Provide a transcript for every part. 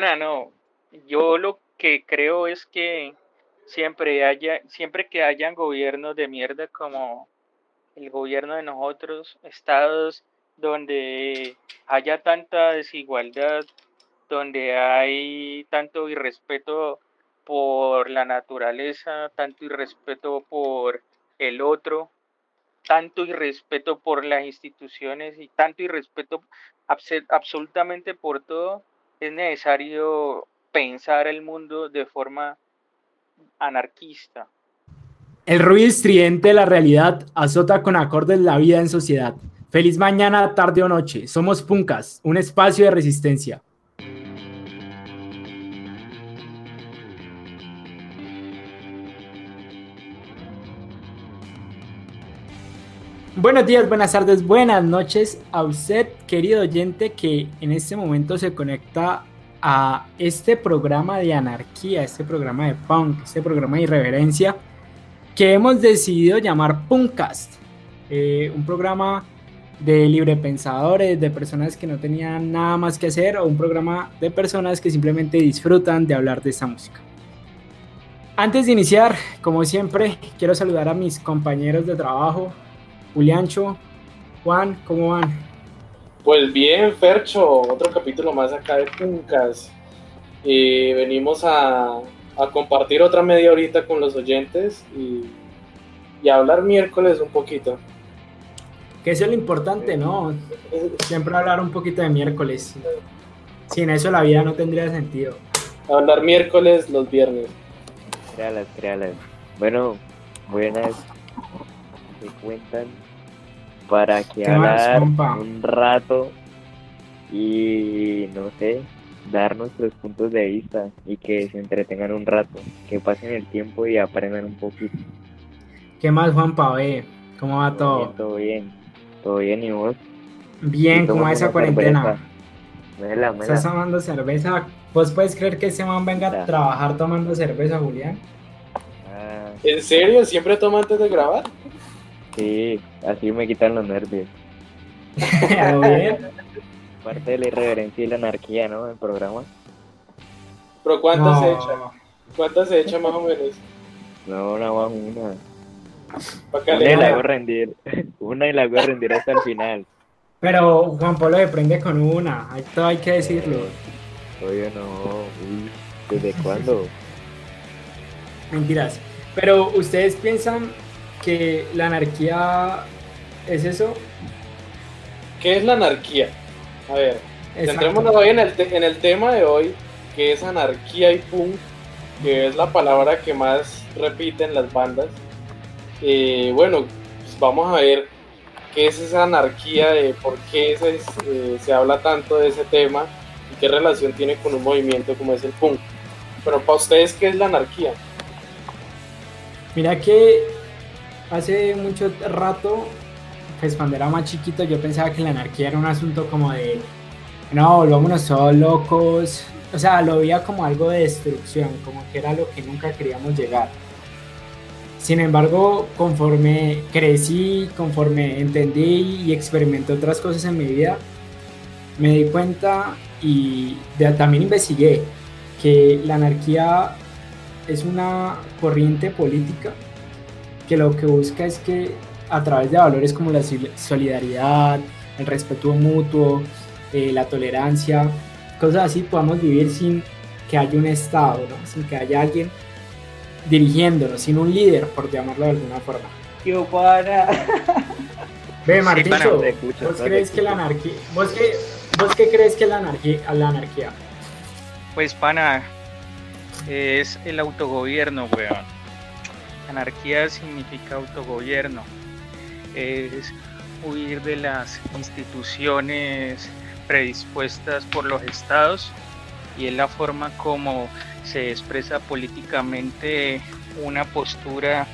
no. Yo lo que creo es que siempre haya, siempre que hayan gobiernos de mierda como el gobierno de nosotros, estados donde haya tanta desigualdad, donde hay tanto irrespeto por la naturaleza, tanto irrespeto por el otro, tanto irrespeto por las instituciones y tanto irrespeto absolutamente por todo, es necesario pensar el mundo de forma anarquista. El ruido estridente de la realidad azota con acordes la vida en sociedad. Feliz mañana, tarde o noche. Somos Puncas, un espacio de resistencia. Buenos días, buenas tardes, buenas noches a usted, querido oyente, que en este momento se conecta a este programa de anarquía, este programa de punk, este programa de irreverencia que hemos decidido llamar Punkcast, eh, un programa de librepensadores, de personas que no tenían nada más que hacer o un programa de personas que simplemente disfrutan de hablar de esta música. Antes de iniciar, como siempre, quiero saludar a mis compañeros de trabajo, Juliancho, Juan, ¿cómo van? Pues bien, Fercho, otro capítulo más acá de Puncas. Y venimos a, compartir otra media horita con los oyentes y, y hablar miércoles un poquito. Que eso es lo importante, ¿no? Siempre hablar un poquito de miércoles. Sin eso la vida no tendría sentido. Hablar miércoles los viernes. Créalas, créalas. Bueno, buenas. ¿Qué cuentan? Para que hablar un rato y no sé, dar nuestros puntos de vista y que se entretengan un rato, que pasen el tiempo y aprendan un poquito. ¿Qué más, Juanpa? ¿Cómo va todo? todo bien, todo bien, ¿y vos? Bien, ¿cómo va esa cuarentena? ¿Estás tomando cerveza? ¿Vos puedes creer que ese man venga a trabajar tomando cerveza, Julián? Ah. ¿En serio? ¿Siempre toma antes de grabar? Sí, así me quitan los nervios. Parte de la irreverencia y la anarquía, ¿no? El programa. ¿Pero cuántas se echa? ¿Cuántas se echa más o menos? No, nada más una. Una y la hago rendir. Una y la hago rendir hasta el final. Pero Juan Pablo se prende con una. Esto hay que decirlo. Oye, no. ¿Desde cuándo? Mentiras. Pero ustedes piensan que la anarquía es eso. ¿Qué es la anarquía? A ver, centrémonos hoy en el, en el tema de hoy, que es anarquía y punk, que es la palabra que más repiten las bandas. Eh, bueno, pues vamos a ver qué es esa anarquía, de por qué se, eh, se habla tanto de ese tema y qué relación tiene con un movimiento como es el punk. Pero para ustedes, ¿qué es la anarquía? Mira que hace mucho rato, pues cuando era más chiquito, yo pensaba que la anarquía era un asunto como de, no, volvámonos todos locos. O sea, lo veía como algo de destrucción, como que era lo que nunca queríamos llegar. Sin embargo, conforme crecí, conforme entendí y experimenté otras cosas en mi vida, me di cuenta y también investigué que la anarquía es una corriente política que lo que busca es que a través de valores como la solidaridad, el respeto mutuo, eh, la tolerancia, cosas así, podamos vivir sin que haya un Estado, sin que haya alguien dirigiéndonos, sin un líder, por llamarlo de alguna forma. ¡Qué para! Ve, Marticho, ¿vos, crees que la anarquía, ¿vos, qué, ¿vos qué crees que la anarquía, la anarquía? Pues, pana, es el autogobierno, weón Anarquía significa autogobierno, es huir de las instituciones predispuestas por los estados y es la forma como se expresa políticamente una postura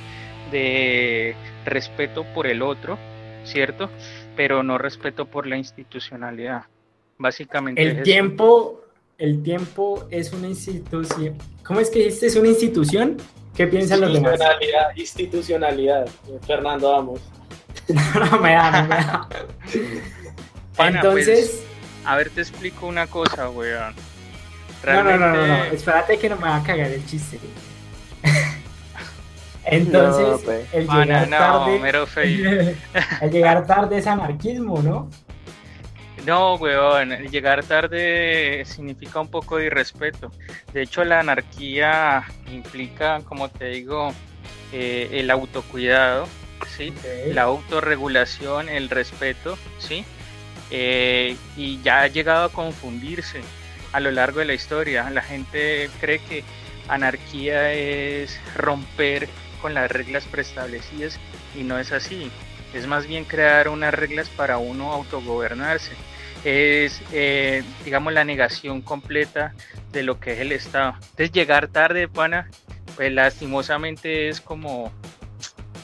de respeto por el otro, ¿cierto? Pero no respeto por la institucionalidad. Básicamente. El tiempo, el tiempo es una institución. ¿Cómo es que dijiste? ¿Es una institución? ¿Qué piensan los demás? Institucionalidad, Fernando Vamos. no, me da, no me da. Entonces. Pues, a ver, te explico una cosa, weón. No, no, no, no, espérate que no me va a cagar el chiste. Entonces, pues. el, llegar tarde, el llegar tarde es anarquismo, ¿no? No, weón, llegar tarde significa un poco de irrespeto. De hecho, la anarquía implica, como te digo, eh, el autocuidado, ¿sí? la autorregulación, el respeto, ¿sí? Eh, y ya ha llegado a confundirse a lo largo de la historia. La gente cree que anarquía es romper con las reglas preestablecidas y no es así. Es más bien crear unas reglas para uno autogobernarse. Es, eh, digamos, la negación completa de lo que es el Estado. Entonces, llegar tarde, pana, pues lastimosamente es como,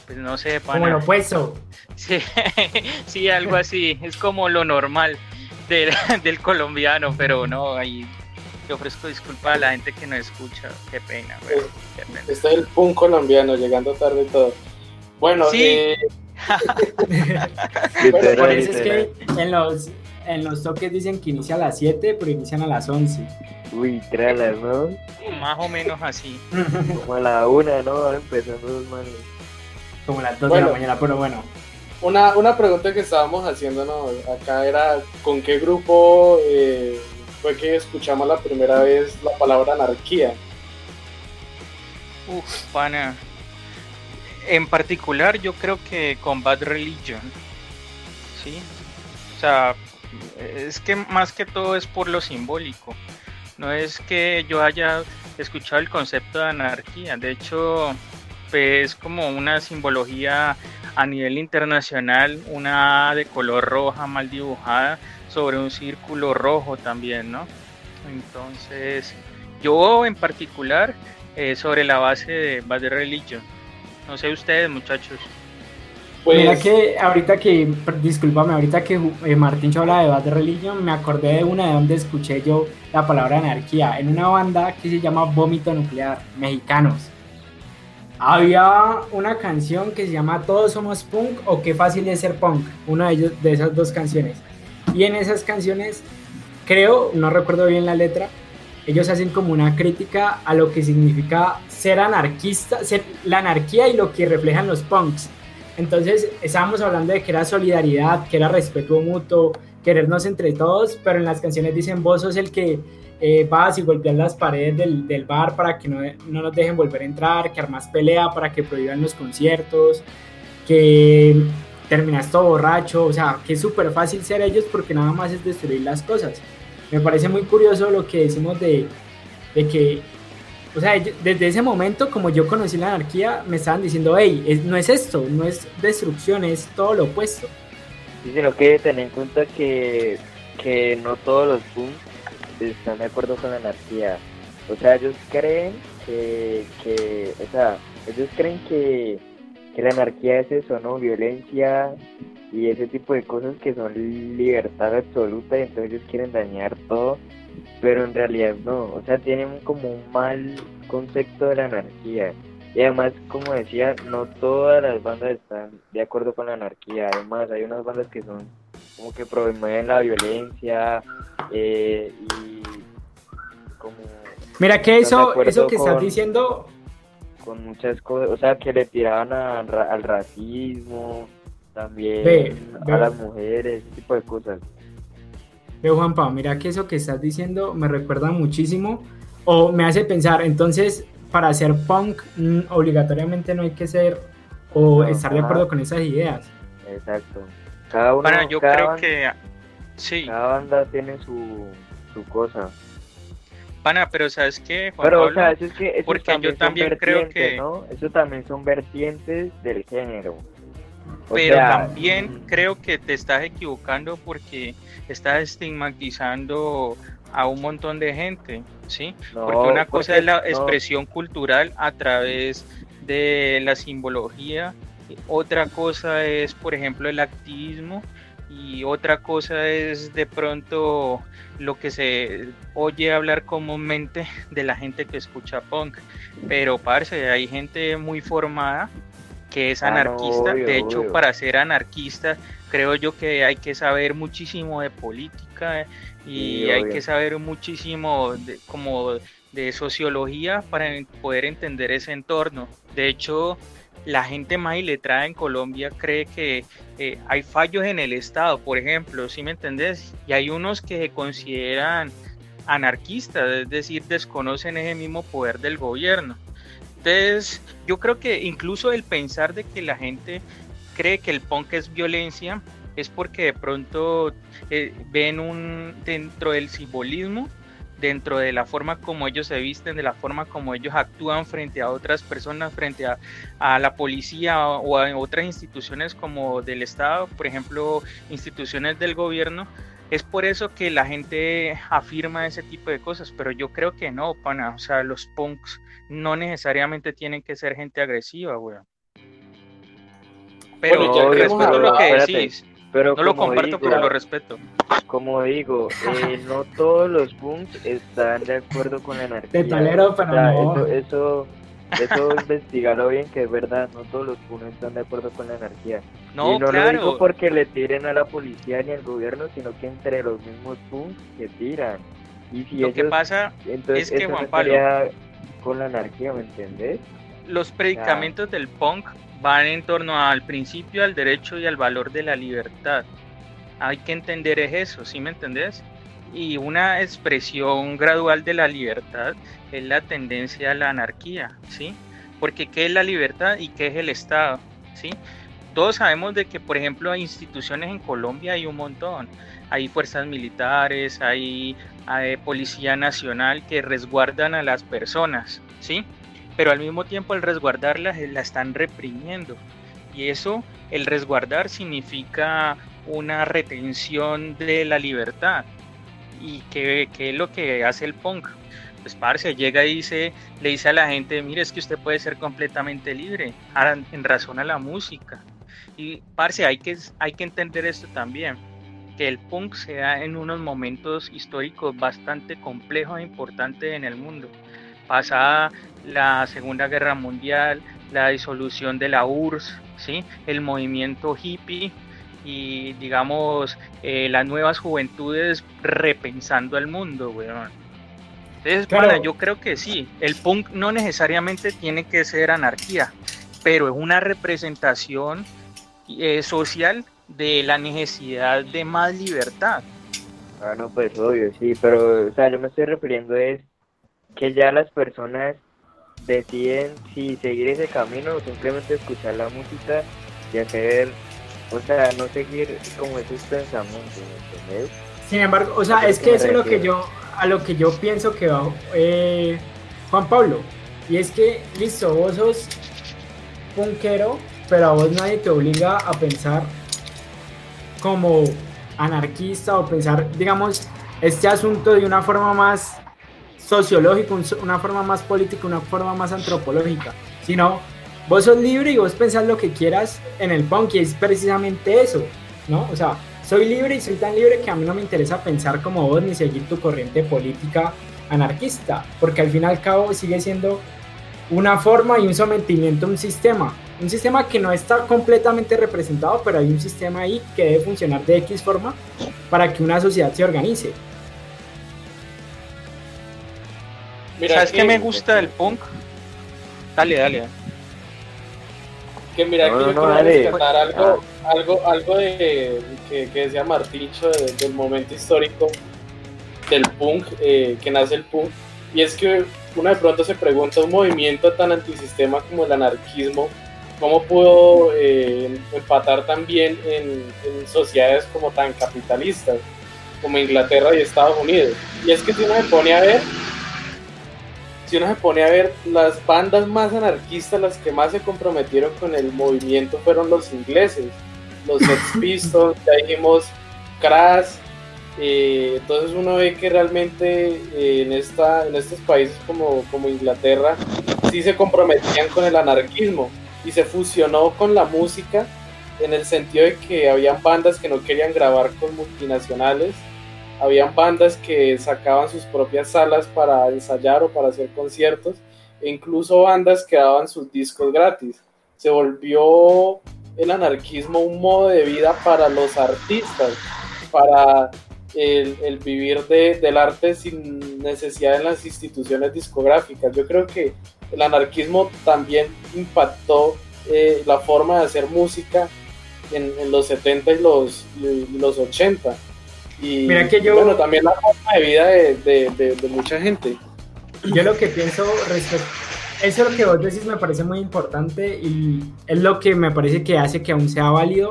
pues no sé, pana. Como lo opuesto. Sí, sí, algo así. es como lo normal del, del colombiano, pero no, ahí yo ofrezco disculpas a la gente que no escucha. Qué pena, güey. Qué pena. Está el punk colombiano llegando tarde y todo. Bueno, sí. Eh... por eso es que en los, en los toques dicen que inicia a las 7, pero inician a las 11. Uy, las ¿no? Más o menos así. Como a la 1, ¿no? Empezando dos manos. Como a las 2 de la mañana, pero bueno. Una, una pregunta que estábamos haciendo ¿no? acá era con qué grupo eh, fue que escuchamos la primera vez la palabra anarquía. Uf, pana. En particular, yo creo que con Bad Religion. Sí. O sea, es que más que todo es por lo simbólico. No es que yo haya escuchado el concepto de anarquía. De hecho, es como una simbología a nivel internacional, una de color roja mal dibujada sobre un círculo rojo también, ¿no? Entonces, yo en particular, eh, sobre la base de Bad Religion. No sé ustedes, muchachos. Pues... Mira que ahorita que, discúlpame, ahorita que eh, Martín habla de Bad Religion, me acordé de una de donde escuché yo la palabra anarquía, en una banda que se llama Vómito Nuclear, mexicanos. Había una canción que se llama Todos somos punk o Qué fácil es ser punk, una de, ellos, de esas dos canciones. Y en esas canciones, creo, no recuerdo bien la letra, ellos hacen como una crítica a lo que significa ser anarquista, ser la anarquía y lo que reflejan los punks. Entonces, estábamos hablando de que era solidaridad, que era respeto mutuo, querernos entre todos, pero en las canciones dicen vos sos el que eh, vas y golpeas las paredes del, del bar para que no, no, nos dejen volver a entrar, que armas pelea para que prohíban los conciertos, que terminas todo borracho, o sea, que es súper fácil ser ellos porque nada más es destruir las cosas. Me parece muy curioso lo que decimos de, de que, o sea, desde ese momento, como yo conocí la anarquía, me estaban diciendo, hey, no es esto, no es destrucción, es todo lo opuesto. Sí, sino que ten en cuenta que, que no todos los punks están de acuerdo con la anarquía. O sea, ellos creen que, que o sea, ellos creen que, que la anarquía es eso, ¿no? Violencia y ese tipo de cosas que son libertad absoluta y entonces ellos quieren dañar todo, pero en realidad no, o sea, tienen como un mal concepto de la anarquía. Y además, como decía, no todas las bandas están de acuerdo con la anarquía. Además, hay unas bandas que son como que promueven la violencia eh, y como... Mira que eso, eso que estás diciendo... Con muchas cosas, o sea, que le tiraban al racismo, también a las mujeres, ese tipo de cosas. Veo Juanpa, mira que eso que estás diciendo me recuerda muchísimo o me hace pensar, entonces para ser punk mm, obligatoriamente no hay que ser o estar de acuerdo con esas ideas. Exacto. Cada uno, yo creo que sí. Cada banda tiene su, su cosa. Pana, pero sabes qué, pero o sea, eso es que porque yo también creo que ¿no? eso también son vertientes del género. Pero también creo que te estás equivocando porque estás estigmatizando a un montón de gente, ¿sí? porque una cosa es la expresión cultural a través de la simbología otra cosa es, por ejemplo, el activismo y otra cosa es de pronto lo que se oye hablar comúnmente de la gente que escucha punk. Pero, parce, hay gente muy formada que es ah, anarquista. de hecho, para ser anarquista creo yo que hay que saber muchísimo de política y hay que saber muchísimo de, como de sociología para poder entender ese entorno. De hecho, la gente más iletrada en Colombia cree que eh, hay fallos en el Estado, por ejemplo, ¿sí me entendés? Y hay unos que se consideran anarquistas, es decir, desconocen ese mismo poder del gobierno. Entonces, yo creo que incluso el pensar de que la gente cree que el punk es violencia es porque de pronto eh, ven un dentro del simbolismo dentro de la forma como ellos se visten, de la forma como ellos actúan frente a otras personas, frente a, la policía o a otras instituciones como del Estado, por ejemplo, instituciones del gobierno. Es por eso que la gente afirma ese tipo de cosas, pero yo creo que no, pana. O sea, los punks no necesariamente tienen que ser gente agresiva, weón. Pero yo respeto lo que decís. Pero no lo comparto, pero lo respeto. Como digo, eh, no todos los punks están de acuerdo con la anarquía. De talero, pero no. Eso, eso, eso bien, que es verdad, no todos los punks están de acuerdo con la anarquía. No, y no lo digo porque le tiren a la policía ni al gobierno, sino que entre los mismos punks que tiran. Y si lo que pasa entonces, es que Juan Pablo con la anarquía, ¿me entendés? Los predicamentos del punk van en torno al principio, al derecho y al valor de la libertad. Hay que entender eso, ¿sí me entendés? Y una expresión gradual de la libertad es la tendencia a la anarquía, ¿sí? Porque ¿qué es la libertad y qué es el Estado? ¿sí? Todos sabemos de que, por ejemplo, hay instituciones en Colombia hay un montón. Hay fuerzas militares, hay, hay policía nacional que resguardan a las personas, ¿sí? pero al mismo tiempo al resguardarla la están reprimiendo. Y eso, el resguardar significa una retención de la libertad. ¿Y qué, qué es lo que hace el punk? Pues parce, llega y dice, le dice a la gente, mire, es que usted puede ser completamente libre, en razón a la música. Y parce, hay que, hay que entender esto también, que el punk se da en unos momentos históricos bastante complejos e importantes en el mundo. Pasada la Segunda Guerra Mundial, la disolución de la URSS, ¿sí? el movimiento hippie y digamos eh, las nuevas juventudes repensando el mundo, weón. Entonces, bueno, yo creo que sí, el punk no necesariamente tiene que ser anarquía, pero es una representación eh, social de la necesidad de más libertad. Ah, no, pues obvio, sí, pero, o sea, yo me estoy refiriendo es que ya las personas deciden si seguir ese camino o simplemente escuchar la música y hacer, o sea, no seguir como esos pensamientos, ¿entendés? Sin embargo, o sea, es que eso es lo que yo, a lo que yo pienso que va eh, Juan Pablo, y es que, listo, vos sos punkero, pero a vos nadie te obliga a pensar como anarquista o pensar, digamos, este asunto de una forma más sociológico, una forma más política, una forma más antropológica, sino vos sos libre y vos pensás lo que quieras en el punk y es precisamente eso, ¿no? O sea, soy libre y soy tan libre que a mí no me interesa pensar como vos ni seguir tu corriente política anarquista, porque al fin y al cabo sigue siendo una forma y un sometimiento a un sistema, un sistema que no está completamente representado, pero hay un sistema ahí que debe funcionar de X forma para que una sociedad se organice. ¿Sabes qué me gusta del punk? Dale, dale. Que mira, que yo quiero rescatar algo, ah. algo, algo de, que, que decía Marticho del momento histórico del punk, eh, que nace el punk. Y es que uno de pronto se pregunta, un movimiento tan antisistema como el anarquismo, ¿cómo pudo eh, empatar también en, en, sociedades como tan capitalistas, como Inglaterra y Estados Unidos? Y es que si uno se pone a ver, si uno se pone a ver, las bandas más anarquistas, las que más se comprometieron con el movimiento fueron los ingleses, los Sex Pistols, ya dijimos Crash. Eh, entonces uno ve que realmente eh, en, esta, en estos países como, como Inglaterra sí se comprometían con el anarquismo y se fusionó con la música en el sentido de que habían bandas que no querían grabar con multinacionales habían bandas que sacaban sus propias salas para ensayar o para hacer conciertos, e incluso bandas que daban sus discos gratis. Se volvió el anarquismo un modo de vida para los artistas, para el, vivir del arte sin necesidad de las instituciones discográficas. Yo creo que el anarquismo también impactó eh, la forma de hacer música en, los 70 y los, los 80. Y Mira que yo, bueno, también la forma de vida de, mucha gente. Yo lo que pienso respecto eso lo que vos decís me parece muy importante y es lo que me parece que hace que aún sea válido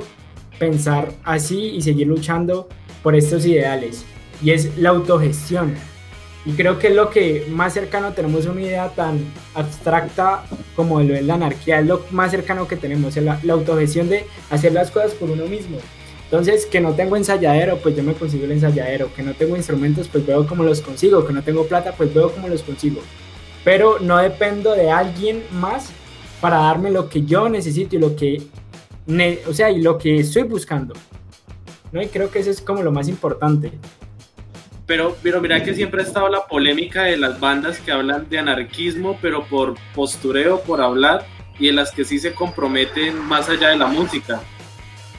pensar así y seguir luchando por estos ideales. Y es la autogestión. Y creo que es lo que más cercano tenemos una idea tan abstracta como lo es la anarquía, es lo más cercano que tenemos, la, la autogestión de hacer las cosas por uno mismo. Entonces, que no tengo ensayadero, pues yo me consigo el ensayadero, que no tengo instrumentos, pues veo cómo los consigo, que no tengo plata, pues veo cómo los consigo. Pero no dependo de alguien más para darme lo que yo necesito y lo que, o sea, y lo que estoy buscando. ¿No? Y creo que eso es como lo más importante. Pero, pero mira que siempre ha estado la polémica de las bandas que hablan de anarquismo, pero por postureo, por hablar, y en las que sí se comprometen más allá de la música.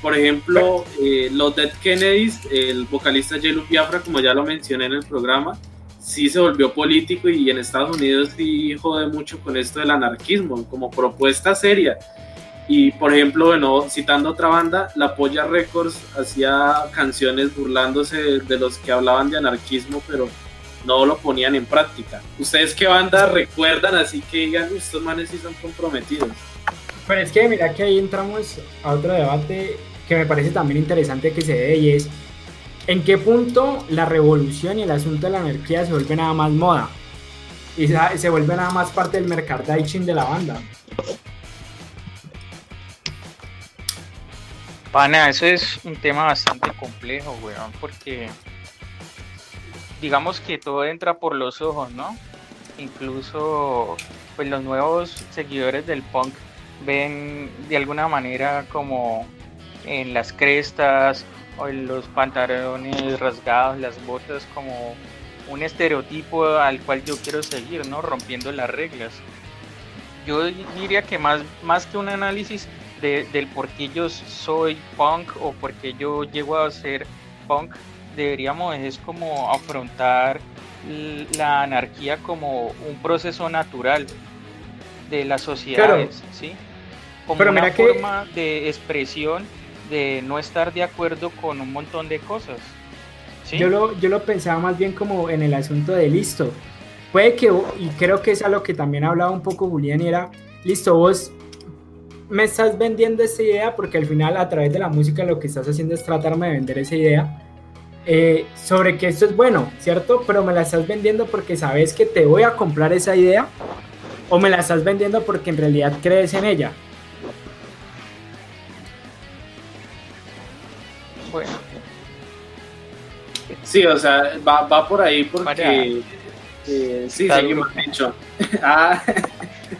Por ejemplo, eh, los Dead Kennedys, el vocalista Jelu Biafra, como ya lo mencioné en el programa, sí se volvió político y en Estados Unidos sí jode mucho con esto del anarquismo, como propuesta seria. Y por ejemplo, bueno, citando otra banda, La Polla Records hacía canciones burlándose de los que hablaban de anarquismo, pero no lo ponían en práctica. ¿Ustedes qué banda recuerdan así que digan, estos manes sí son comprometidos? Pero es que mira que ahí entramos a otro debate que me parece también interesante que se dé y es en qué punto la revolución y el asunto de la anarquía se vuelve nada más moda y se, vuelve nada más parte del merchandising de la banda. Pana, eso es un tema bastante complejo, weón, porque digamos que todo entra por los ojos, ¿no? Incluso pues los nuevos seguidores del punk ven de alguna manera como en las crestas o en los pantalones rasgados, las botas como un estereotipo al cual yo quiero seguir, ¿no? Rompiendo las reglas. Yo diría que más, más que un análisis del por qué yo soy punk o por qué yo llego a ser punk, deberíamos es como afrontar la anarquía como un proceso natural de las sociedades, ¿sí? Como una forma de expresión de no estar de acuerdo con un montón de cosas. Yo, lo, yo lo pensaba más bien como en el asunto de listo. Puede que, y creo que es a lo que también hablaba un poco Julián, y era, listo, vos me estás vendiendo esa idea porque al final a través de la música lo que estás haciendo es tratarme de vender esa idea eh, sobre que esto es bueno, ¿cierto? Pero me la estás vendiendo porque sabes que te voy a comprar esa idea o me la estás vendiendo porque en realidad crees en ella. Bueno. Sí, o sea, va, por ahí porque... Eh, sí, seguimos dicho. ah.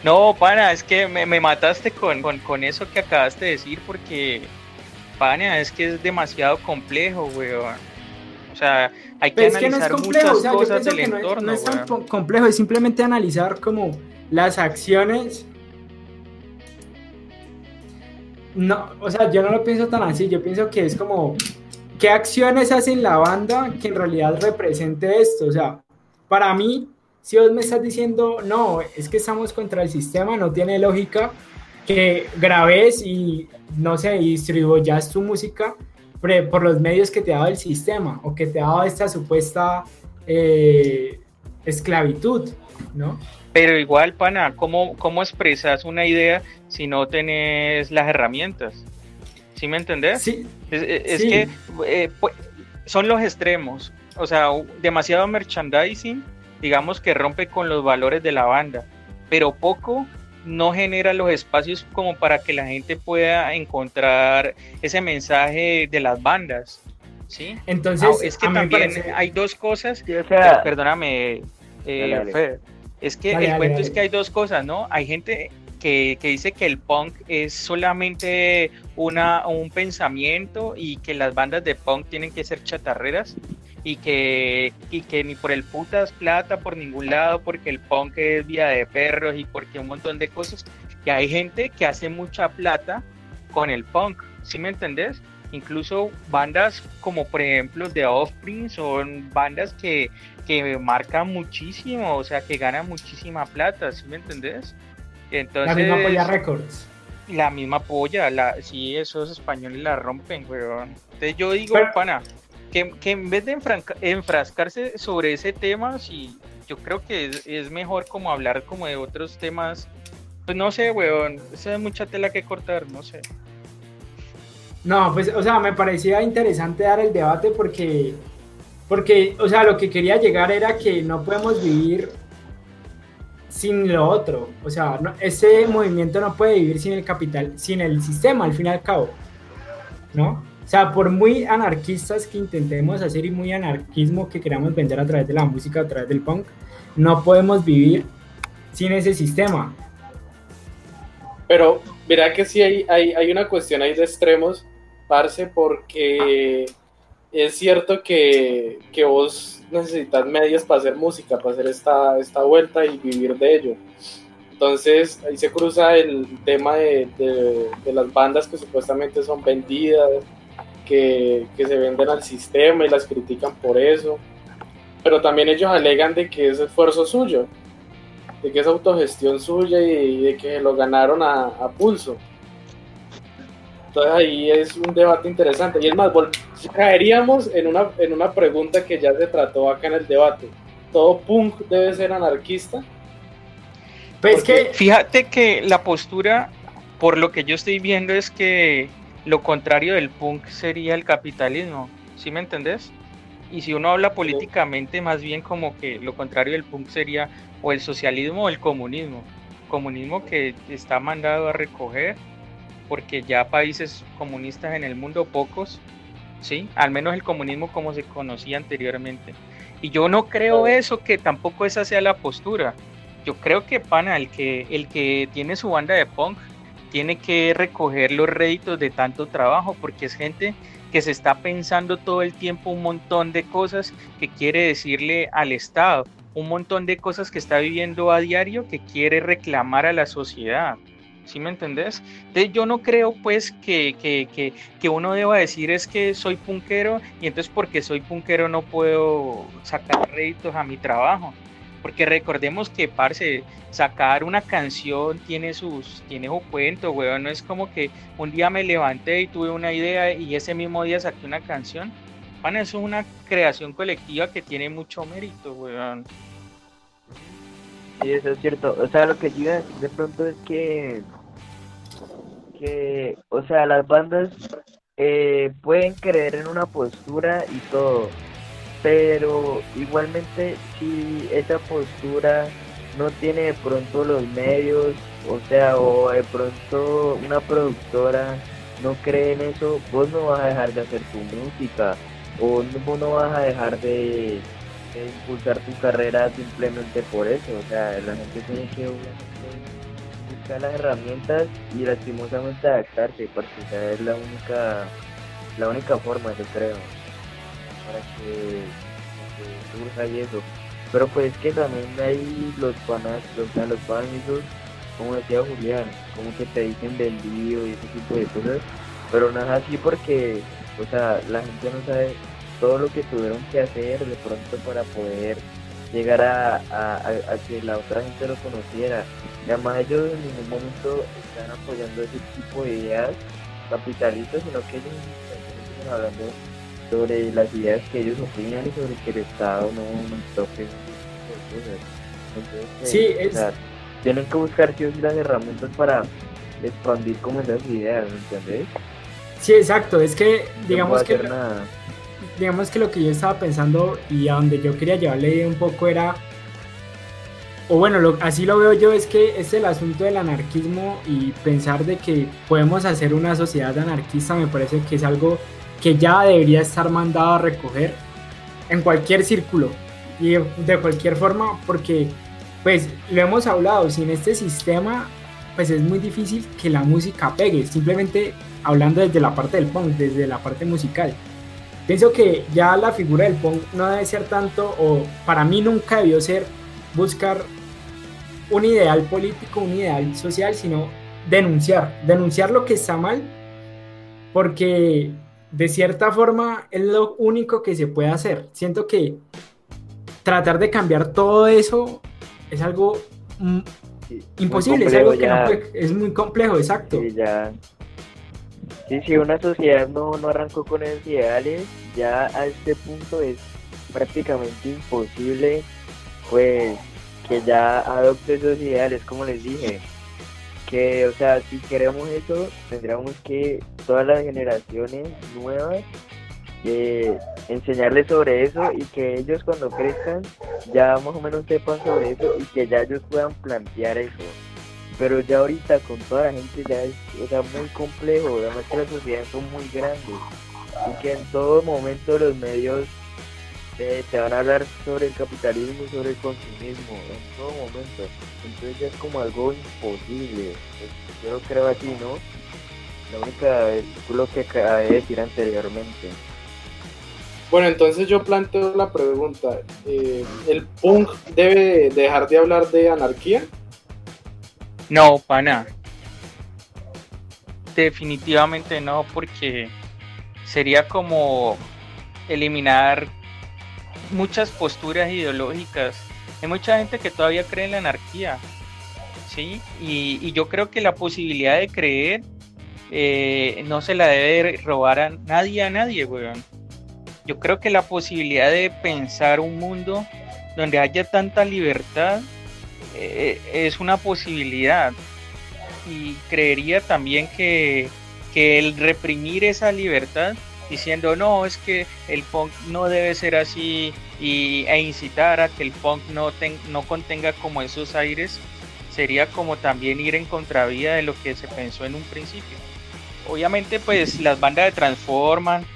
No, pana, es que me, mataste con, eso que acabaste de decir porque, pana, es que es demasiado complejo, weón. O sea, hay que analizar muchas cosas del entorno. No es, tan complejo, es simplemente analizar como las acciones. No, o sea, yo no lo pienso tan así, yo pienso que es como, ¿qué acciones hace la banda que en realidad represente esto? O sea, para mí, si vos me estás diciendo, no, es que estamos contra el sistema, no tiene lógica que grabes y, no sé, distribuyas tu música por los medios que te dado el sistema o que te dado esta supuesta eh, esclavitud, ¿no? Pero igual, pana, ¿cómo, ¿cómo expresas una idea si no tenés las herramientas? ¿Sí me entendés? Sí. Es, que eh, pues, son los extremos. O sea, demasiado merchandising digamos que rompe con los valores de la banda, pero poco no genera los espacios como para que la gente pueda encontrar ese mensaje de las bandas. ¿sí? Entonces, ah, es que también hay dos cosas, perdóname, eh, es que el cuento es que hay dos cosas, ¿no? Hay gente que, que, dice que el punk es solamente una, un pensamiento y que las bandas de punk tienen que ser chatarreras y que, y que ni por el putas plata por ningún lado, porque el punk es vía de perros y porque un montón de cosas, que hay gente que hace mucha plata con el punk, ¿sí me entendés? Incluso bandas como por ejemplo The Offspring son bandas que, que marcan muchísimo, o sea, que ganan muchísima plata, ¿sí me entendés? Entonces, la misma Polla Records. La misma polla, la, sí, esos españoles la rompen, weón. Entonces yo digo, pana, que, en vez de enfrascarse sobre ese tema, sí, yo creo que es, mejor como hablar como de otros temas. Pues no sé, weón, esa es mucha tela que cortar, no sé. No, pues, o sea, me parecía interesante dar el debate porque, porque, o sea, lo que quería llegar era que no podemos vivir sin lo otro. O sea, ese movimiento no puede vivir sin el capital, sin el sistema, al fin y al cabo. ¿No? O sea, por muy anarquistas que intentemos hacer y muy anarquismo que queramos vender a través de la música, a través del punk, no podemos vivir sin ese sistema. Pero mira que sí hay, hay, hay una cuestión ahí de extremos, Parce, porque es cierto que, que vos necesitas medios para hacer música, para hacer esta, esta vuelta y vivir de ello. Entonces ahí se cruza el tema de, de, las bandas que supuestamente son vendidas, que, que, se venden al sistema y las critican por eso. Pero también ellos alegan de que es esfuerzo suyo, de que es autogestión suya y, de que lo ganaron a, a pulso. Entonces ahí es un debate interesante. Y es más, caeríamos en una, en una pregunta que ya se trató acá en el debate. ¿Todo punk debe ser anarquista? Pues que fíjate que la postura, por lo que yo estoy viendo, es que lo contrario del punk sería el capitalismo. ¿Sí me entendés? Y si uno habla políticamente, más bien como que lo contrario del punk sería o el socialismo o el comunismo. Comunismo que está mandado a recoger porque ya países comunistas en el mundo, pocos, ¿sí? Al menos el comunismo como se conocía anteriormente. Y yo no creo eso, que tampoco esa sea la postura. Yo creo que, pana, el que, el que tiene su banda de punk tiene que recoger los réditos de tanto trabajo, porque es gente que se está pensando todo el tiempo un montón de cosas que quiere decirle al Estado, un montón de cosas que está viviendo a diario que quiere reclamar a la sociedad. ¿sí me entendés? Entonces yo no creo pues que, que, que, uno deba decir es que soy punkero y entonces porque soy punkero no puedo sacar réditos a mi trabajo. Porque recordemos que, parce, sacar una canción tiene sus, tiene su cuento, weón. No es como que un día me levanté y tuve una idea y ese mismo día saqué una canción. Bueno, eso es una creación colectiva que tiene mucho mérito, weón. Sí, eso es cierto. O sea, lo que yo de pronto es que que, o sea, las bandas eh, pueden creer en una postura y todo, pero igualmente si esa postura no tiene de pronto los medios, o sea, o de pronto una productora no cree en eso, vos no vas a dejar de hacer tu música, o vos no vas a dejar de, impulsar tu carrera simplemente por eso, o sea, la gente tiene que las herramientas y lastimosamente adaptarse, porque es la única, la única forma, yo creo, para que, surja y eso. Pero pues que también hay los panas, los, los panas como decía Julián, como que te dicen vendido y ese tipo de cosas, pero no es así porque, o sea, la gente no sabe todo lo que tuvieron que hacer de pronto para poder llegar a, a, que la otra gente lo conociera. Y además ellos en ningún momento están apoyando ese tipo de ideas capitalistas, sino que ellos están hablando sobre las ideas que ellos opinan y sobre que el Estado no, no toque Entonces, sí, eh, tienen que buscar sí, las herramientas para expandir como esas ideas, ¿me entiendes? Sí, exacto, es que digamos que digamos que lo que yo estaba pensando y a donde yo quería llevarle un poco era, o bueno, así lo veo yo, es que es el asunto del anarquismo y pensar de que podemos hacer una sociedad anarquista me parece que es algo que ya debería estar mandado a recoger en cualquier círculo y de cualquier forma, porque pues lo hemos hablado, sin este sistema pues es muy difícil que la música pegue, simplemente hablando desde la parte del punk, desde la parte musical. Pienso que ya la figura del punk no debe ser tanto, o para mí nunca debió ser buscar un ideal político, un ideal social, sino denunciar, denunciar lo que está mal porque de cierta forma es lo único que se puede hacer. Siento que tratar de cambiar todo eso es algo mm, imposible, es algo que no es muy complejo, exacto. Sí, ya. Sí, si una sociedad no, no arrancó con esos ideales, ya a este punto es prácticamente imposible, pues, que ya adopte esos ideales, como les dije. Que, o sea, si queremos eso, tendríamos que todas las generaciones nuevas eh, enseñarles sobre eso y que ellos cuando crezcan ya más o menos sepan sobre eso y que ya ellos puedan plantear eso. Pero ya ahorita con toda la gente ya es muy complejo, además que las sociedades son muy grandes y que en todo momento los medios eh, te van a hablar sobre el capitalismo y sobre el consumismo, en todo momento. Entonces ya es como algo imposible. Yo lo creo así, ¿no? La única es lo que acabé de decir anteriormente. Bueno, entonces yo planteo la pregunta, eh, ¿el punk debe dejar de hablar de anarquía? No, pana. Definitivamente no, porque sería como eliminar muchas posturas ideológicas. Hay mucha gente que todavía cree en la anarquía, ¿sí? Y, yo creo que la posibilidad de creer eh, no se la debe robar a nadie, a nadie, weón yo creo que la posibilidad de pensar un mundo donde haya tanta libertad eh, es una posibilidad. Y creería también que, el reprimir esa libertad diciendo no, es que el punk no debe ser así y, e incitar a que el punk no, no contenga como esos aires, sería como también ir en contravía de lo que se pensó en un principio. Obviamente pues las bandas de transforman,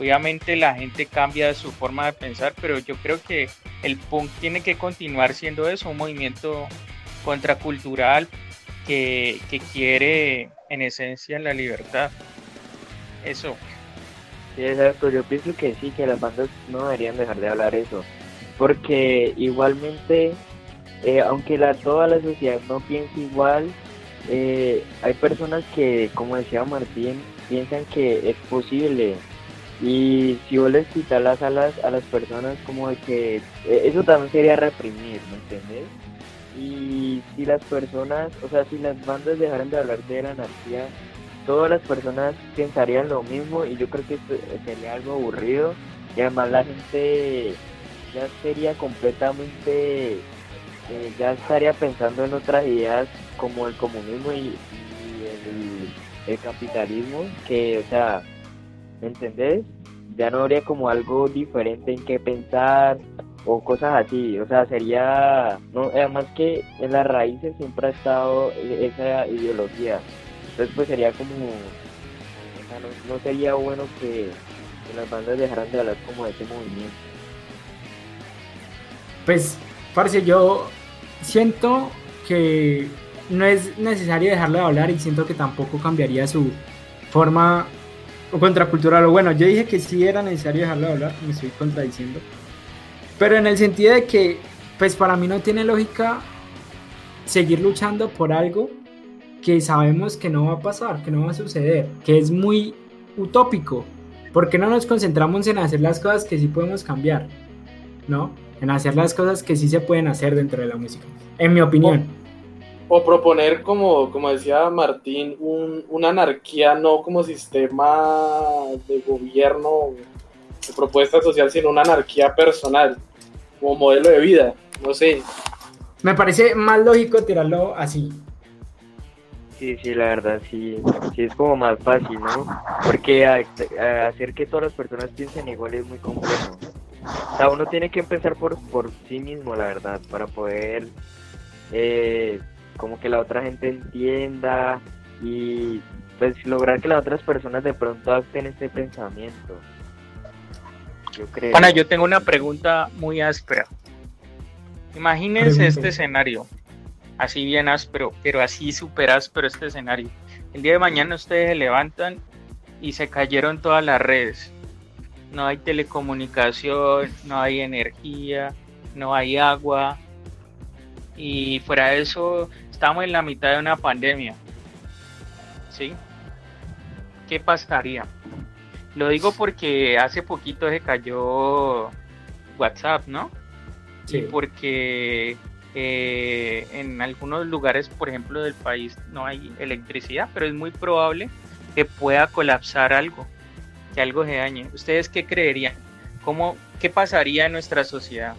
Obviamente la gente cambia su forma de pensar, pero yo creo que el punk tiene que continuar siendo eso, un movimiento contracultural que, quiere en esencia la libertad. Eso. Exacto. Yo pienso que sí, que las bandas no deberían dejar de hablar eso. Porque igualmente, eh, aunque la, toda la sociedad no piense igual, eh, hay personas que, como decía Martín, piensan que es posible y si vos les quitas las alas a las personas, como de que eh, eso también sería reprimir, ¿me entiendes? Y si las personas, o sea, si las bandas dejaran de hablar de la anarquía, todas las personas pensarían lo mismo y yo creo que sería algo aburrido y además la gente ya sería completamente, eh, ya estaría pensando en otras ideas como el comunismo y, el, el capitalismo, que, o sea, ¿me entendés? Ya no habría como algo diferente en qué pensar o cosas así, o sea, sería, no, además que en las raíces siempre ha estado esa ideología, entonces pues sería como, no, sería bueno que, las bandas dejaran de hablar como de ese movimiento. Pues, parce, yo siento que no es necesario dejarle de hablar y siento que tampoco cambiaría su forma o contracultural, bueno, yo dije que sí era necesario dejarlo de hablar, me estoy contradiciendo. Pero en el sentido de que, pues para mí no tiene lógica seguir luchando por algo que sabemos que no va a pasar, que no va a suceder, que es muy utópico. ¿Por qué no nos concentramos en hacer las cosas que sí podemos cambiar? ¿No? En hacer las cosas que sí se pueden hacer dentro de la música. En mi opinión o proponer, como, como decía Martín, un, una anarquía no como sistema de gobierno, de propuesta social, sino una anarquía personal, como modelo de vida, no sé. Me parece más lógico tirarlo así. Sí, sí, la verdad, sí, sí es como más fácil, ¿no? Porque hacer que todas las personas piensen igual es muy complejo. O sea, uno tiene que empezar por, por sí mismo, la verdad, para poder eh, como que la otra gente entienda y pues lograr que las otras personas de pronto acten este pensamiento. Yo creo. Ana, yo tengo una pregunta muy áspera. Imagínense este escenario, así bien áspero, pero así súper áspero este escenario. El día de mañana ustedes se levantan y se cayeron todas las redes. No hay telecomunicación, no hay energía, no hay agua. Y fuera de eso, estamos en la mitad de una pandemia. ¿Sí? ¿qué pasaría? Lo digo porque hace poquito se cayó WhatsApp, ¿no? Sí. porque eh, en algunos lugares, por ejemplo, del país no hay electricidad, pero es muy probable que pueda colapsar algo, que algo se dañe. ¿Ustedes qué creerían? ¿Cómo, ¿Qué pasaría en nuestra sociedad?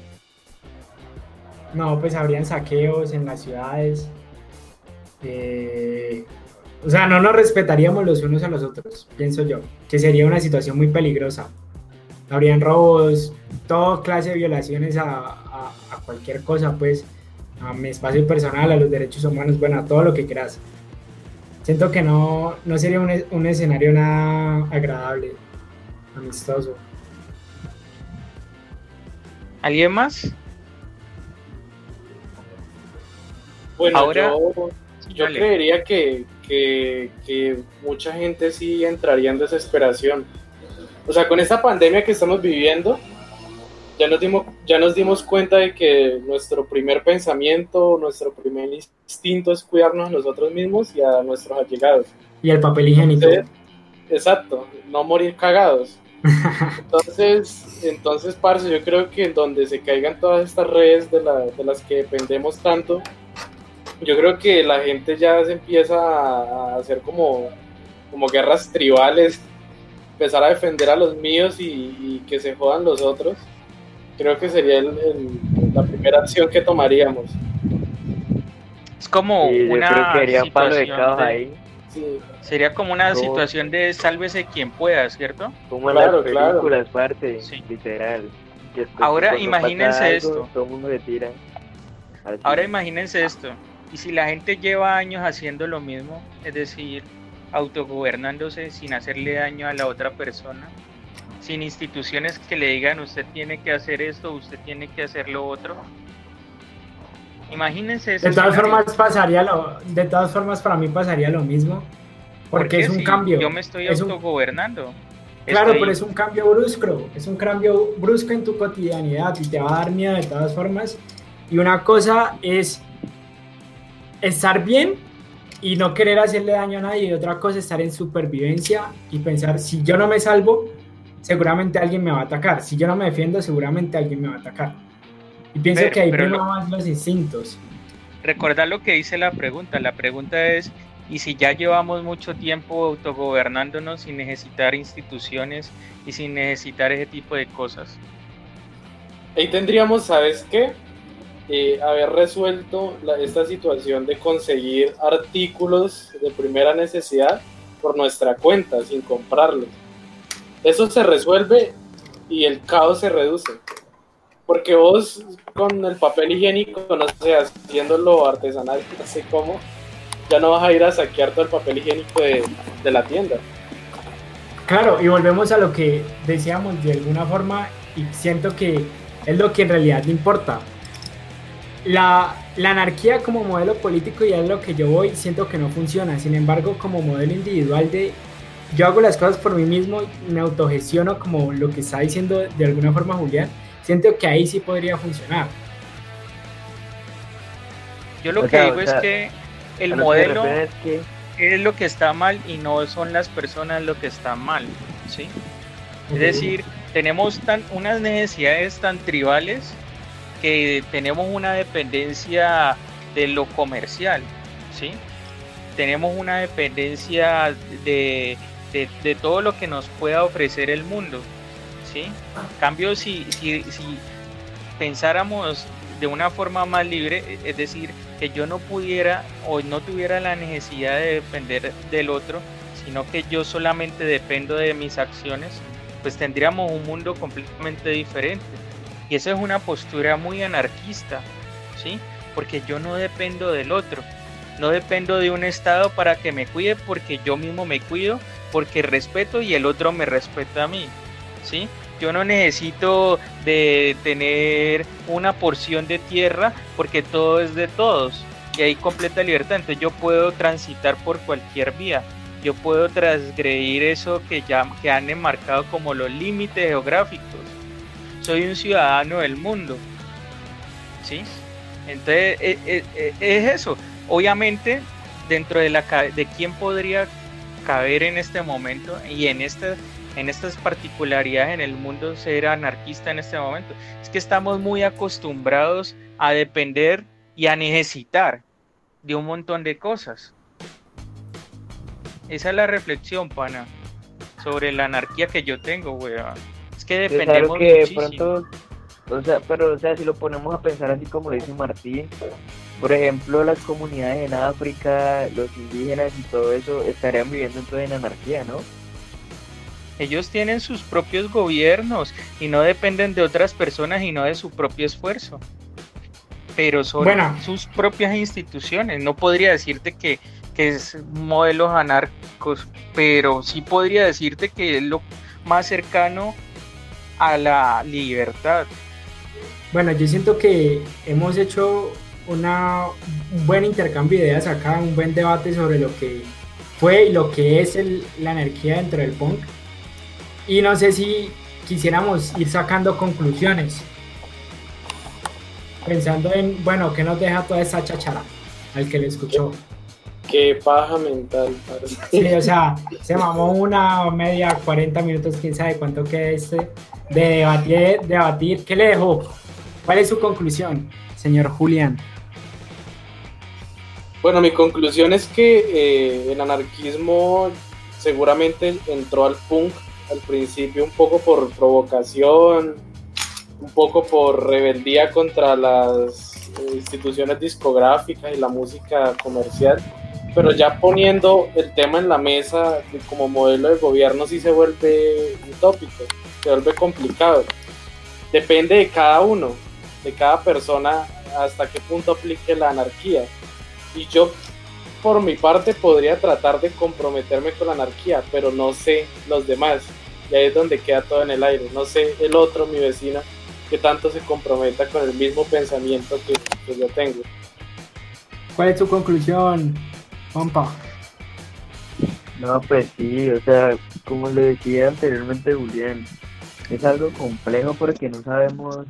No, pues habrían saqueos en las ciudades. Eh, o sea, no nos respetaríamos los unos a los otros, pienso yo, que sería una situación muy peligrosa. Habrían robos, toda clase de violaciones a, cualquier cosa, pues, a mi espacio personal, a los derechos humanos, bueno, a todo lo que quieras. Siento que no, no sería un, un escenario nada agradable, amistoso. ¿Alguien más? Bueno, Ahora, yo, creería que, mucha gente sí entraría en desesperación. O sea, con esta pandemia que estamos viviendo, ya nos, dimos, ya nos dimos cuenta de que nuestro primer pensamiento, nuestro primer instinto es cuidarnos a nosotros mismos y a nuestros allegados. Y el papel higiénico. exacto, no morir cagados. Entonces, entonces, parce, yo creo que en donde se caigan todas estas redes de, de las que dependemos tanto, yo creo que la gente ya se empieza a hacer como, como guerras tribales, empezar a defender a los míos y, que se jodan los otros. Creo que sería la primera acción que tomaríamos. Es como una situación de, Sería como una situación de sálvese quien pueda, ¿cierto? Como claro, las películas, parte, literal. Ahora imagínense esto. Ahora imagínense esto y si la gente lleva años haciendo lo mismo, es decir, autogobernándose sin hacerle daño a la otra persona, sin instituciones que le digan usted tiene que hacer esto, usted tiene que hacer lo otro. Imagínense eso. De todas formas pasaría lo, de todas formas para mí pasaría lo mismo, porque es un cambio. Yo me estoy autogobernando. Claro, pero es un cambio brusco, es un cambio brusco en tu cotidianidad y te va a dar miedo de todas formas. Y una cosa es estar bien y no querer hacerle daño a nadie. Y otra cosa es estar en supervivencia y pensar, si yo no me salvo, seguramente alguien me va a atacar. Si yo no me defiendo, seguramente alguien me va a atacar. Y pienso que ahí no más los instintos. Recordar lo que dice la pregunta. La pregunta es, ¿y si ya llevamos mucho tiempo autogobernándonos sin necesitar instituciones y sin necesitar ese tipo de cosas? Ahí tendríamos, ¿sabes qué? Eh, haber resuelto esta situación de conseguir artículos de primera necesidad por nuestra cuenta, sin comprarlos. Eso se resuelve y el caos se reduce. Porque vos con el papel higiénico, no sé, haciéndolo artesanal, no sé cómo, ya no vas a ir a saquear todo el papel higiénico de, de la tienda. Claro, y volvemos a lo que decíamos de alguna forma, y siento que es lo que en realidad importa la, anarquía como modelo político y es lo que yo voy, siento que no funciona. Sin embargo, como modelo individual de yo hago las cosas por mí mismo, me autogestiono como lo que está diciendo de alguna forma Julián, siento que ahí sí podría funcionar. Yo lo que digo es que el modelo es, es, lo que está mal y no son las personas lo que está mal, ¿sí? Es decir, tenemos tan, unas necesidades tan tribales que tenemos una dependencia de lo comercial, ¿sí? Tenemos una dependencia de, todo lo que nos pueda ofrecer el mundo, ¿sí? En cambio, si, si, si pensáramos de una forma más libre, es decir, que yo no pudiera o no tuviera la necesidad de depender del otro, sino que yo solamente dependo de mis acciones, pues tendríamos un mundo completamente diferente. Y esa es una postura muy anarquista, ¿sí? Porque yo no dependo del otro, no dependo de un Estado para que me cuide porque yo mismo me cuido, porque respeto y el otro me respeta a mí, ¿sí? Yo no necesito de tener una porción de tierra porque todo es de todos y hay completa libertad, entonces yo puedo transitar por cualquier vía, yo puedo transgredir eso que ya que han enmarcado como los límites geográficos soy un ciudadano del mundo. ¿Sí? Entonces, eh, eh, eh, es, eso. Obviamente, dentro de, la, de quién podría caber en este momento y en este en estas particularidades en el mundo ser anarquista en este momento. Es que estamos muy acostumbrados a depender y a necesitar de un montón de cosas. Esa es la reflexión, pana, sobre la anarquía que yo tengo, weón. Es que dependemos que muchísimo. o sea, pero o sea, si lo ponemos a pensar así como dice Martín, por ejemplo, las comunidades en África, los indígenas y todo eso estarían viviendo entonces en anarquía, ¿no? Ellos tienen sus propios gobiernos y no dependen de otras personas y no de su propio esfuerzo. Pero son sus propias instituciones. No podría decirte que, que es modelos anarcos, pero sí podría decirte que es lo más cercano a la libertad. Bueno, yo siento que hemos hecho una, un buen intercambio de ideas acá, un buen debate sobre lo que fue y lo que es la energía dentro del punk. Y no sé si quisiéramos ir sacando conclusiones. Pensando en, bueno, ¿qué nos deja toda esa chachara al que le escuchó? Qué paja mental. Sí, o sea, se mamó una media, 40 minutos, quién sabe cuánto queda este, de debatir, debatir. ¿Qué le dejó? ¿Cuál es su conclusión, señor Julián? Bueno, mi conclusión es que eh, el anarquismo seguramente entró al punk al principio un poco por provocación, un poco por rebeldía contra las instituciones discográficas y la música comercial, pero ya poniendo el tema en la mesa como modelo de gobierno sí se vuelve utópico, se vuelve complicado. Depende de cada uno, de cada persona hasta qué punto aplique la anarquía. Y yo por mi parte podría tratar de comprometerme con la anarquía, pero no sé los demás y ahí es donde queda todo en el aire. No sé el otro, mi vecina, que tanto se comprometa con el mismo pensamiento que, yo tengo. ¿Cuál es tu conclusión, compa? No, pues sí, o sea, como le decía anteriormente Julián, es algo complejo porque no sabemos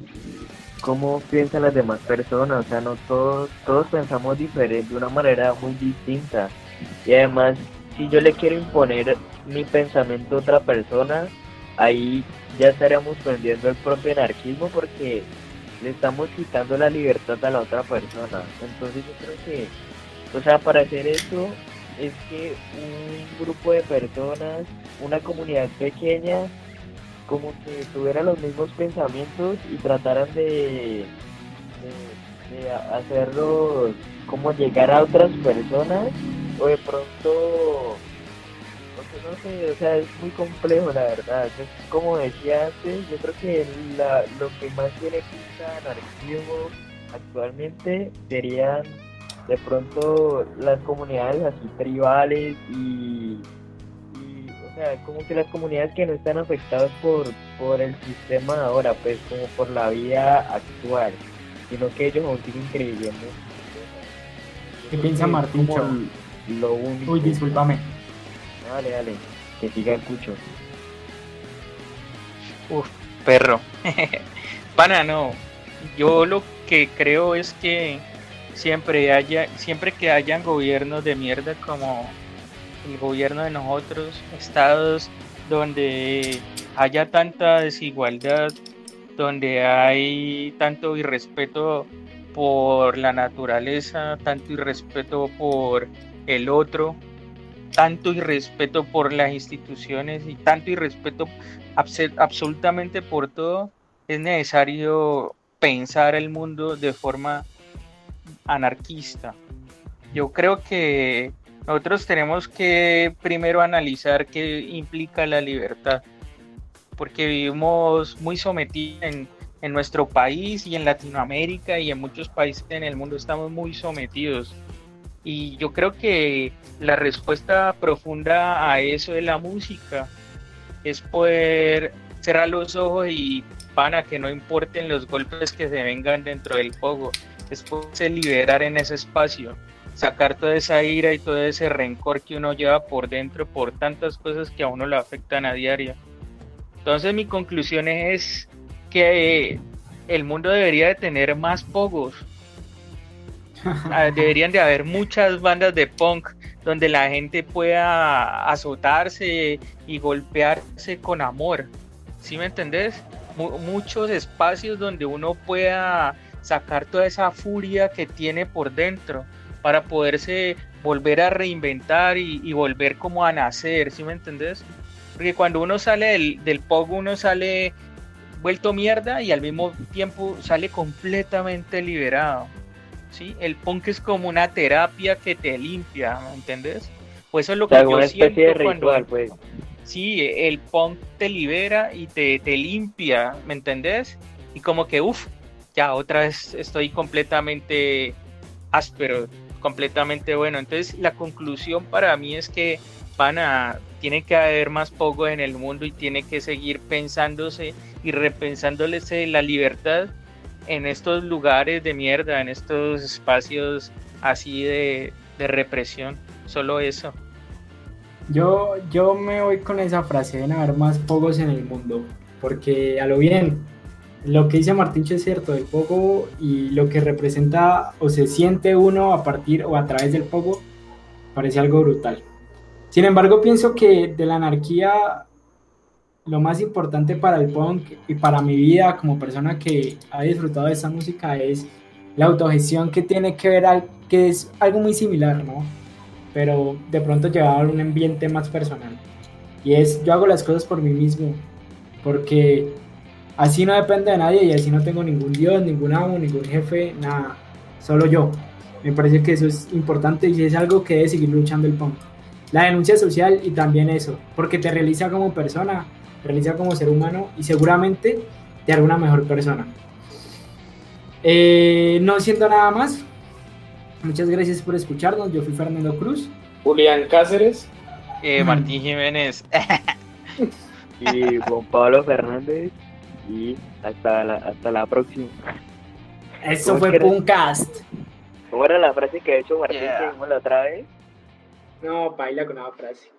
cómo piensan las demás personas, o sea, no todos, todos pensamos diferente, de una manera muy distinta. Y además, si yo le quiero imponer mi pensamiento a otra persona, ahí ya estaríamos prendiendo el propio anarquismo porque le estamos quitando la libertad a la otra persona. Entonces yo creo que, o sea, para hacer eso es que un grupo de personas, una comunidad pequeña, como que tuviera los mismos pensamientos y trataran de, hacerlos como llegar a otras personas o de pronto no sé, o sea, es muy complejo la verdad. Es como decía antes, yo creo que lo que más tiene pinta anarquismo actualmente serían de pronto las comunidades así tribales y, o sea, como que las comunidades que no están afectadas por, por el sistema ahora, pues como por la vida actual, sino que ellos aún siguen creyendo. ¿Qué piensa Martín? Lo único. Uy, discúlpame Dale, dale, que siga el cucho. Uf, perro. Pana, no. Yo lo que creo es que siempre haya, siempre que hayan gobiernos de mierda como el gobierno de nosotros, estados donde haya tanta desigualdad, donde hay tanto irrespeto por la naturaleza, tanto irrespeto por el otro, tanto irrespeto por las instituciones y tanto irrespeto absolutamente por todo, es necesario pensar el mundo de forma anarquista. Yo creo que nosotros tenemos que primero analizar qué implica la libertad, porque vivimos muy sometidos en, en nuestro país y en Latinoamérica y en muchos países en el mundo estamos muy sometidos. Y yo creo que la respuesta profunda a eso de la música es poder cerrar los ojos y para que no importen los golpes que se vengan dentro del juego, es poderse liberar en ese espacio, sacar toda esa ira y todo ese rencor que uno lleva por dentro por tantas cosas que a uno le afectan a diario. Entonces mi conclusión es que el mundo debería de tener más pogos, Ah, deberían de haber muchas bandas de punk, donde la gente pueda azotarse y golpearse con amor. ¿Sí me entendés? muchos espacios donde uno pueda sacar toda esa furia que tiene por dentro para poderse volver a reinventar y, volver como a nacer, ¿sí me entendés? Porque cuando uno sale del, del POG, uno sale vuelto mierda y al mismo tiempo sale completamente liberado. ¿sí? El punk es como una terapia que te limpia, ¿me entiendes? Pues eso es lo que yo siento cuando... pues. Sí, el punk te libera y te, te limpia, ¿me entendés? Y como que, uff, ya otra vez estoy completamente áspero, completamente bueno. Entonces la conclusión para mí es que van a, tiene que haber más poco en el mundo y tiene que seguir pensándose y repensándose la libertad en estos lugares de mierda, en estos espacios así de, represión. Solo eso. Yo, yo me voy con esa frase, deben haber más pogos en el mundo, porque a lo bien, lo que dice Martíncho es cierto, el pogo y lo que representa o se siente uno a partir o a través del pogo parece algo brutal. Sin embargo, pienso que de la anarquía lo más importante para el punk y para mi vida como persona que ha disfrutado de esa música es la autogestión que tiene que ver, al, que es algo muy similar, ¿no? Pero de pronto llevar un ambiente más personal. Y es, yo hago las cosas por mí mismo, porque así no depende de nadie y así no tengo ningún dios, ningún amo, ningún jefe, nada, solo yo. Me parece que eso es importante y es algo que debe seguir luchando el punk. La denuncia social y también eso, porque te realiza como persona realiza como ser humano y seguramente te hará una mejor persona. Eh, no siento nada más. Muchas gracias por escucharnos. Yo fui Fernando Cruz. Julián Cáceres. Eh, Martín Jiménez. y Juan Pablo Fernández. Y hasta la, hasta la próxima. Eso fue Puncast. ¿Cómo era la frase que ha hecho Martín la otra vez? No, baila con una frase.